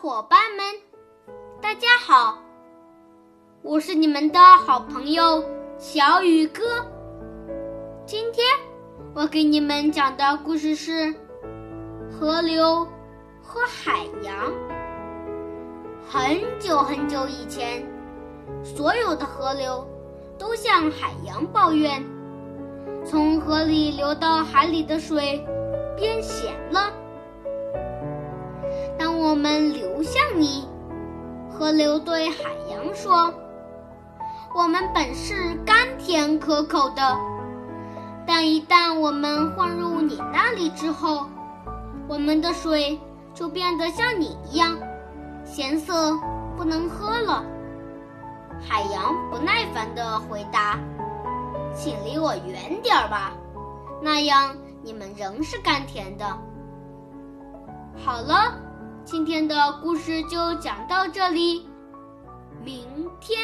伙伴们，大家好！我是你们的好朋友小雨哥。今天我给你们讲的故事是河流和海洋。很久很久以前，所有的河流都向海洋抱怨，从河里流到海里的水变咸了。我们流向你，河流对海洋说：“我们本是甘甜可口的，但一旦我们混入你那里之后，我们的水就变得像你一样。”咸涩不能喝了。海洋不耐烦地回答：“请离我远点儿吧，那样你们仍是甘甜的。”好了，今天的故事就讲到这里，明天。